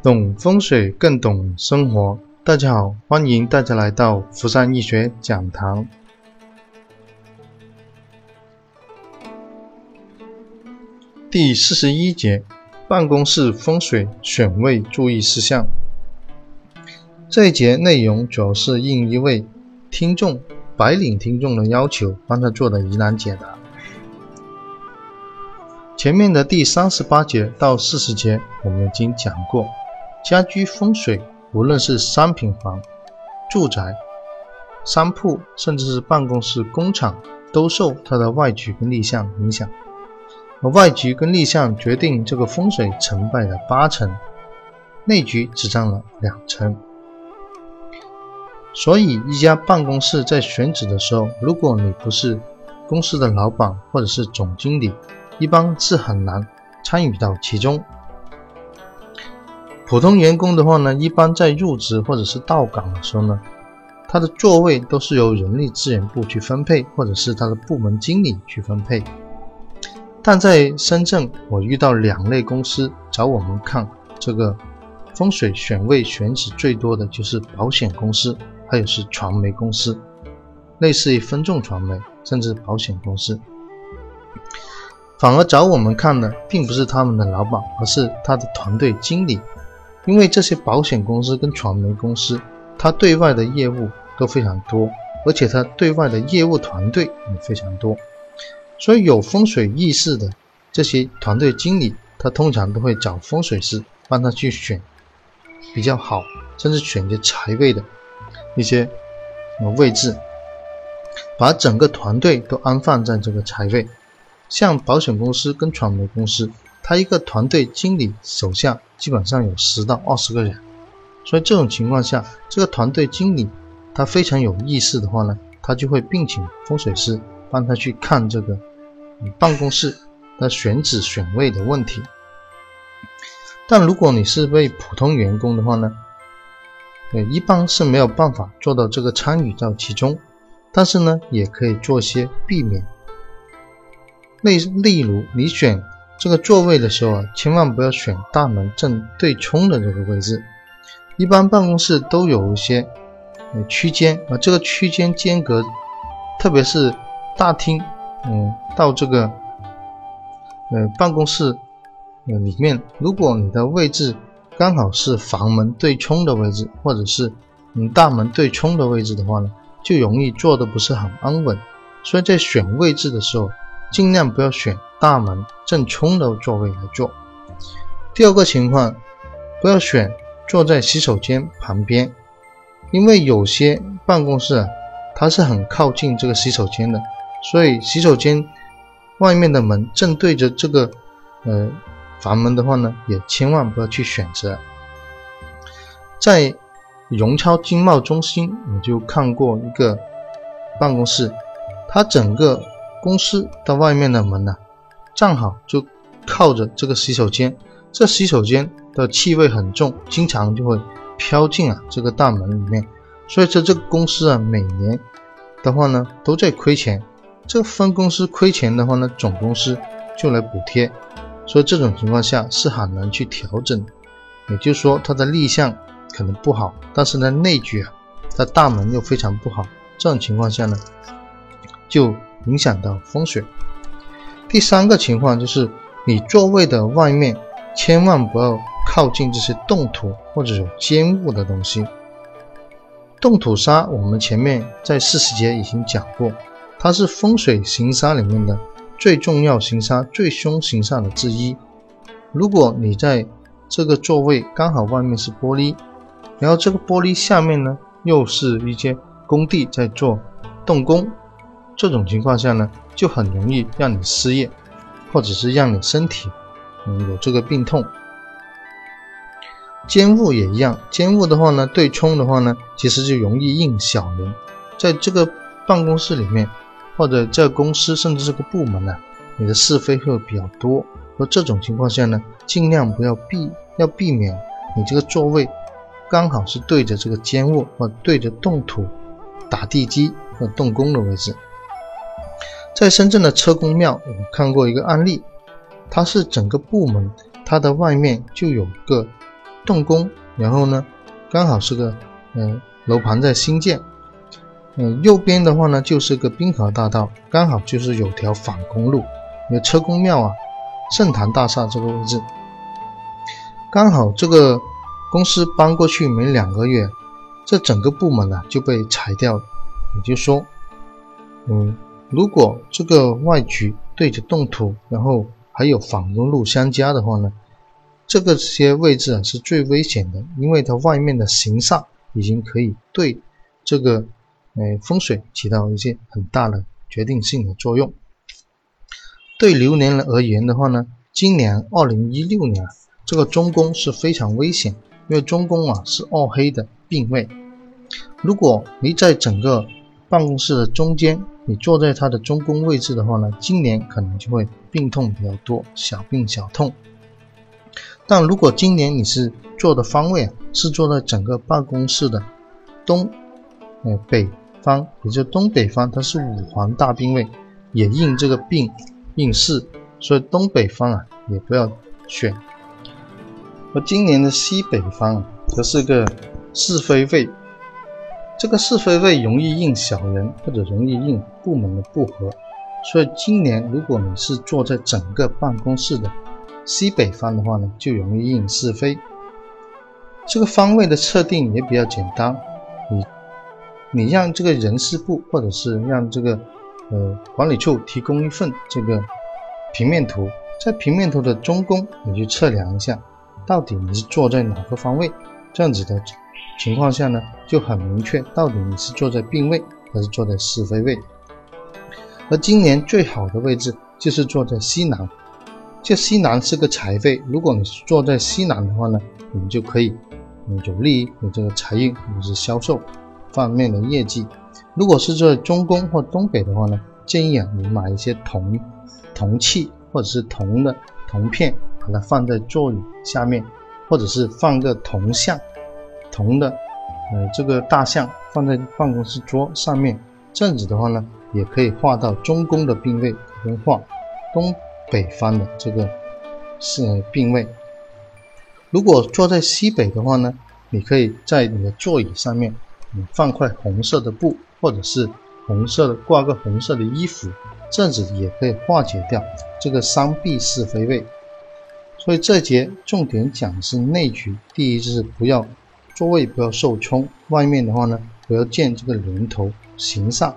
懂风水更懂生活。大家好，欢迎大家来到福山易学讲堂。第四十一节，办公室风水选位注意事项。这一节内容主要是应一位听众白领听众的要求，帮他做的疑难解答。前面的第三十八节到四十节，我们已经讲过，家居风水，无论是商品房、住宅、商铺，甚至是办公室、工厂，都受它的外局跟立向影响。而外局跟立向决定这个风水成败的八成，内局只占了两成。所以，一家办公室在选址的时候，如果你不是公司的老板或者是总经理，一般是很难参与到其中。普通员工的话呢，一般在入职或者是到岗的时候呢，他的座位都是由人力资源部去分配，或者是他的部门经理去分配。但在深圳，我遇到两类公司找我们看这个风水选位选址最多的就是保险公司，还有是传媒公司，类似于分众传媒，甚至保险公司。反而找我们看的，并不是他们的老板，而是他的团队经理。因为这些保险公司跟传媒公司，他对外的业务都非常多，而且他对外的业务团队也非常多。所以有风水意识的这些团队经理，他通常都会找风水师帮他去选比较好，甚至选些财位的一些位置，把整个团队都安放在这个财位。像保险公司跟传媒公司，他一个团队经理手下基本上有十到二十个人，所以这种情况下，这个团队经理他非常有意识的话呢，他就会聘请风水师帮他去看这个你办公室的选址选位的问题。但如果你是位普通员工的话呢，呃，一般是没有办法做到这个参与到其中，但是呢，也可以做些避免。例例如，你选这个座位的时候啊，千万不要选大门正对冲的这个位置。一般办公室都有一些呃区间啊，这个区间间隔，特别是大厅，嗯，到这个呃办公室呃里面，如果你的位置刚好是房门对冲的位置，或者是嗯大门对冲的位置的话呢，就容易坐的不是很安稳。所以在选位置的时候，尽量不要选大门正冲的座位来坐。第二个情况，不要选坐在洗手间旁边，因为有些办公室啊，它是很靠近这个洗手间的，所以洗手间外面的门正对着这个呃房门的话呢，也千万不要去选择。在荣超经贸中心，我就看过一个办公室，它整个。公司的外面的门呢，正好就靠着这个洗手间，这洗手间的气味很重，经常就会飘进啊这个大门里面，所以说这个公司啊每年的话呢都在亏钱，这分公司亏钱的话呢，总公司就来补贴，所以这种情况下是很难去调整，也就是说它的立项可能不好，但是呢内局啊它大门又非常不好，这种情况下呢就。影响到风水。第三个情况就是，你座位的外面千万不要靠近这些动土或者有尖物的东西。动土沙，我们前面在四十节已经讲过，它是风水行沙里面的最重要行沙、最凶行煞的之一。如果你在这个座位刚好外面是玻璃，然后这个玻璃下面呢又是一些工地在做动工。这种情况下呢，就很容易让你失业，或者是让你身体嗯有这个病痛。奸物也一样，奸物的话呢，对冲的话呢，其实就容易应小人。在这个办公室里面，或者在公司甚至这个部门呢，你的是非会比较多。而这种情况下呢，尽量不要避，要避免你这个座位刚好是对着这个奸物或对着动土、打地基或动工的位置。在深圳的车公庙，我们看过一个案例，它是整个部门，它的外面就有个动工，然后呢，刚好是个嗯楼盘在新建，嗯右边的话呢就是个滨河大道，刚好就是有条反公路，有车公庙啊，盛唐大厦这个位置，刚好这个公司搬过去没两个月，这整个部门呢就被裁掉了，也就说，嗯，如果这个外局对着动土，然后还有反公路相加的话呢？这个些位置啊是最危险的，因为它外面的形煞已经可以对这个呃风水起到一些很大的决定性的作用。对流年而言的话呢，今年二零一六年这个中宫是非常危险，因为中宫啊是二黑的病位。如果你在整个办公室的中间，你坐在它的中宫位置的话呢，今年可能就会病痛比较多，小病小痛。但如果今年你是坐的方位啊，是坐在整个办公室的东，呃北方，也就东北方，它是五黄大病位，也应这个病应势，所以东北方啊也不要选。而今年的西北方则是个是非位，这个是非位容易应小人或者容易应部门的不和，所以今年如果你是坐在整个办公室的。西北方的话呢，就容易应是非。这个方位的测定也比较简单，你你让这个人事部或者是让这个呃管理处提供一份这个平面图，在平面图的中宫，你去测量一下，到底你是坐在哪个方位，这样子的情况下呢，就很明确到底你是坐在病位还是坐在是非位。而今年最好的位置就是坐在西南。这西南是个财位，如果你是坐在西南的话呢，你就可以，有利于你这个财运或者是销售方面的业绩。如果是在中宫或东北的话呢，建议啊，你买一些铜铜器或者是铜的铜片，把它放在座椅下面，或者是放个铜像，铜的，呃，这个大象放在办公室桌上面，这样子的话呢，也可以画到中宫的病位跟画东。北方的这个是病位。如果坐在西北的话呢，你可以在你的座椅上面，你放块红色的布，或者是红色的挂个红色的衣服，这样子也可以化解掉这个伤避是非位。所以这节重点讲的是内局，第一就是不要座位不要受冲，外面的话呢不要见这个连头形煞，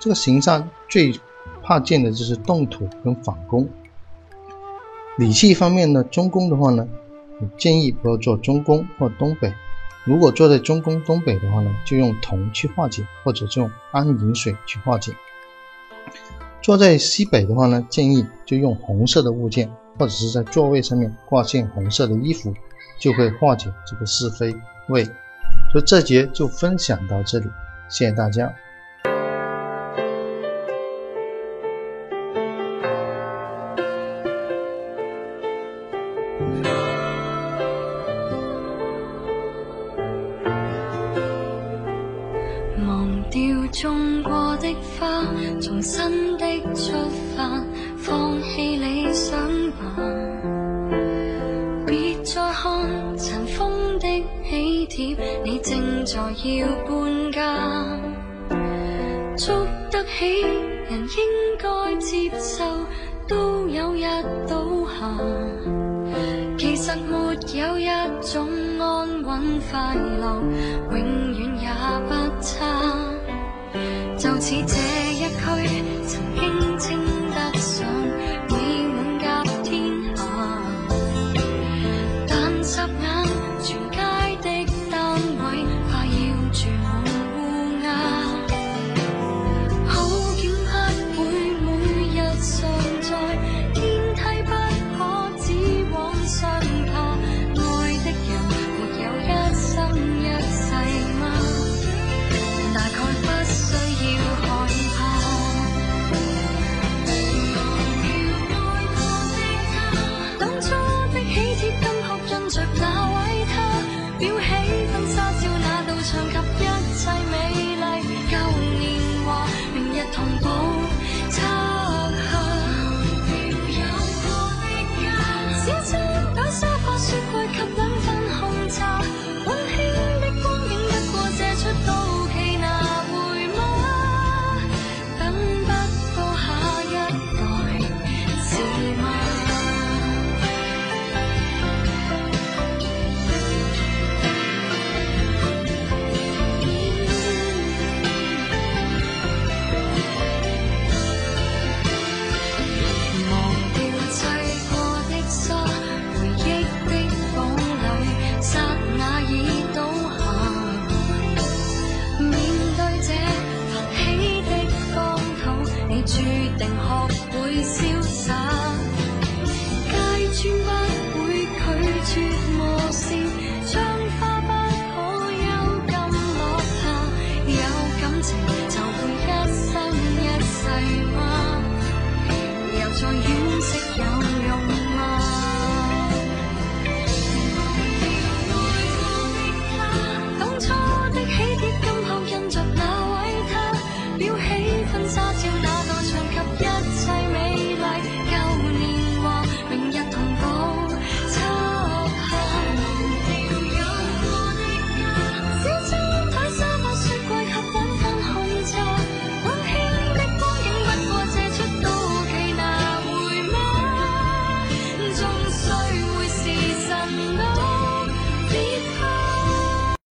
这个形煞最怕见的就是动土跟反攻。理气方面呢，中宫的话呢，建议不要做中宫或东北。如果坐在中宫东北的话呢，就用铜去化解，或者用安饮水去化解。坐在西北的话呢，建议就用红色的物件，或者是在座位上面挂件红色的衣服，就会化解这个是非位。所以这节就分享到这里，谢谢大家。种过的花，重新的出发，放弃理想吧。别再看尘封帖，你正在要搬家。捉得起人应该接受，都有日倒下。其实没有一种安稳快乐，永远也不差。就似这一区，